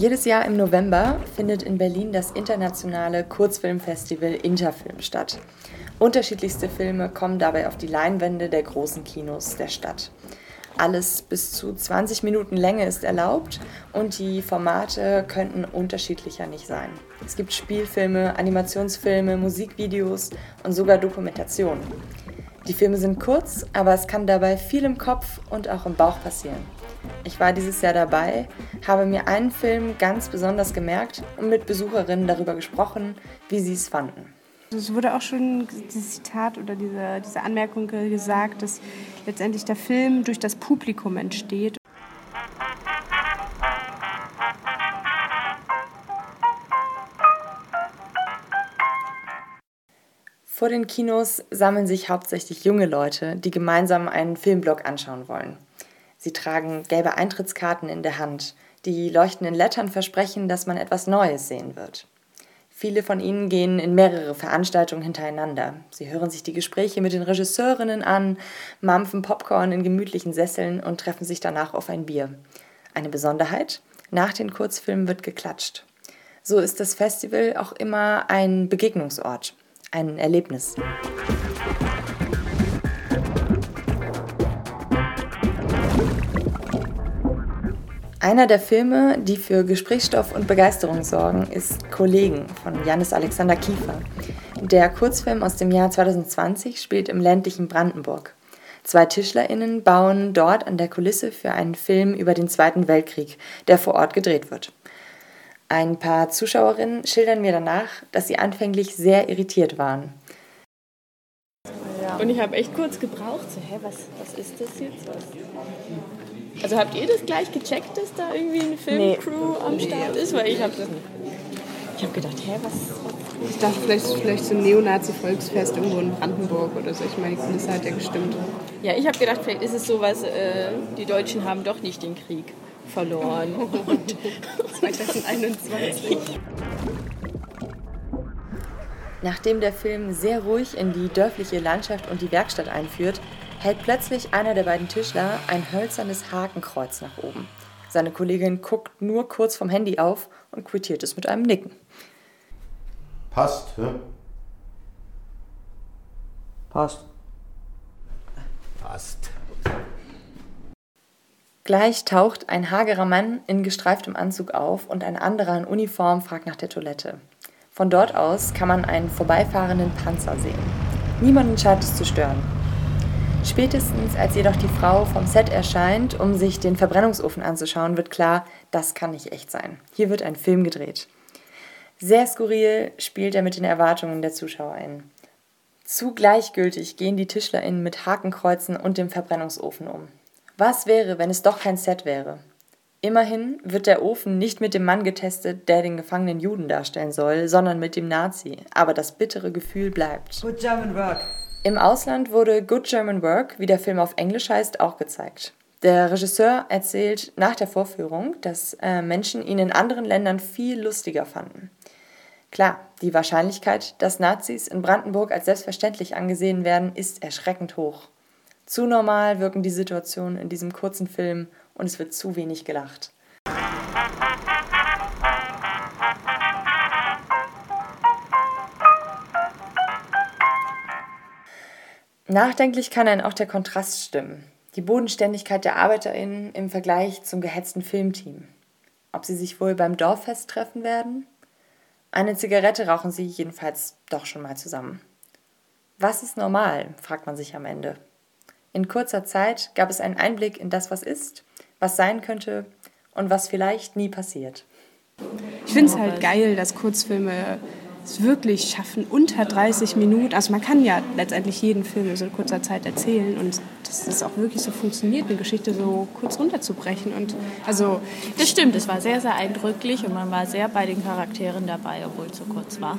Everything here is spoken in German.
Jedes Jahr im November findet in Berlin das internationale Kurzfilmfestival Interfilm statt. Unterschiedlichste Filme kommen dabei auf die Leinwände der großen Kinos der Stadt. Alles bis zu 20 Minuten Länge ist erlaubt und die Formate könnten unterschiedlicher nicht sein. Es gibt Spielfilme, Animationsfilme, Musikvideos und sogar Dokumentationen. Die Filme sind kurz, aber es kann dabei viel im Kopf und auch im Bauch passieren. Ich war dieses Jahr dabei, habe mir einen Film ganz besonders gemerkt und mit Besucherinnen darüber gesprochen, wie sie es fanden. Es wurde auch schon dieses Zitat oder diese, diese Anmerkung gesagt, dass letztendlich der Film durch das Publikum entsteht. Vor den Kinos sammeln sich hauptsächlich junge Leute, die gemeinsam einen Filmblock anschauen wollen. Sie tragen gelbe Eintrittskarten in der Hand. Die leuchtenden Lettern versprechen, dass man etwas Neues sehen wird. Viele von ihnen gehen in mehrere Veranstaltungen hintereinander. Sie hören sich die Gespräche mit den Regisseurinnen an, mampfen Popcorn in gemütlichen Sesseln und treffen sich danach auf ein Bier. Eine Besonderheit? Nach den Kurzfilmen wird geklatscht. So ist das Festival auch immer ein Begegnungsort, ein Erlebnis. Einer der Filme, die für Gesprächsstoff und Begeisterung sorgen, ist Kollegen von Janis Alexander Kiefer. Der Kurzfilm aus dem Jahr 2020 spielt im ländlichen Brandenburg. Zwei TischlerInnen bauen dort an der Kulisse für einen Film über den Zweiten Weltkrieg, der vor Ort gedreht wird. Ein paar Zuschauerinnen schildern mir danach, dass sie anfänglich sehr irritiert waren. Und ich habe echt kurz gebraucht, so, hä, was, was ist das jetzt? Was? Also habt ihr das gleich gecheckt, dass da irgendwie eine Filmcrew nee. am Start ist? Weil ich habe ich hab gedacht, hä, was? Ich dachte, vielleicht, vielleicht so ein Neonazi-Volksfest irgendwo in Brandenburg oder so. Ich meine, die Kulisse hat ja gestimmt. Ja, ich habe gedacht, vielleicht ist es sowas, äh, die Deutschen haben doch nicht den Krieg verloren. 2021. Nachdem der Film sehr ruhig in die dörfliche Landschaft und die Werkstatt einführt, hält plötzlich einer der beiden Tischler ein hölzernes Hakenkreuz nach oben. Seine Kollegin guckt nur kurz vom Handy auf und quittiert es mit einem Nicken. Passt, hä? Passt. Passt. Gleich taucht ein hagerer Mann in gestreiftem Anzug auf und ein anderer in Uniform fragt nach der Toilette. Von dort aus kann man einen vorbeifahrenden Panzer sehen. Niemanden scheint es zu stören. Spätestens als jedoch die Frau vom Set erscheint, um sich den Verbrennungsofen anzuschauen, wird klar, das kann nicht echt sein. Hier wird ein Film gedreht. Sehr skurril spielt er mit den Erwartungen der Zuschauer ein. Zu gleichgültig gehen die TischlerInnen mit Hakenkreuzen und dem Verbrennungsofen um. Was wäre, wenn es doch kein Set wäre? Immerhin wird der Ofen nicht mit dem Mann getestet, der den gefangenen Juden darstellen soll, sondern mit dem Nazi. Aber das bittere Gefühl bleibt. Good German work. Im Ausland wurde Good German Work, wie der Film auf Englisch heißt, auch gezeigt. Der Regisseur erzählt nach der Vorführung, dass äh, Menschen ihn in anderen Ländern viel lustiger fanden. Klar, die Wahrscheinlichkeit, dass Nazis in Brandenburg als selbstverständlich angesehen werden, ist erschreckend hoch. Zu normal wirken die Situationen in diesem kurzen Film und es wird zu wenig gelacht. Nachdenklich kann einen auch der Kontrast stimmen. Die Bodenständigkeit der ArbeiterInnen im Vergleich zum gehetzten Filmteam. Ob sie sich wohl beim Dorffest treffen werden? Eine Zigarette rauchen sie jedenfalls doch schon mal zusammen. Was ist normal? fragt man sich am Ende. In kurzer Zeit gab es einen Einblick in das, was ist, was sein könnte und was vielleicht nie passiert. Ich finde es halt geil, dass Kurzfilme es wirklich schaffen, unter 30 Minuten, also man kann ja letztendlich jeden Film in so kurzer Zeit erzählen und dass das auch wirklich so funktioniert, eine Geschichte so kurz runterzubrechen. Und also das stimmt, es war sehr, sehr eindrücklich und man war sehr bei den Charakteren dabei, obwohl es so kurz war.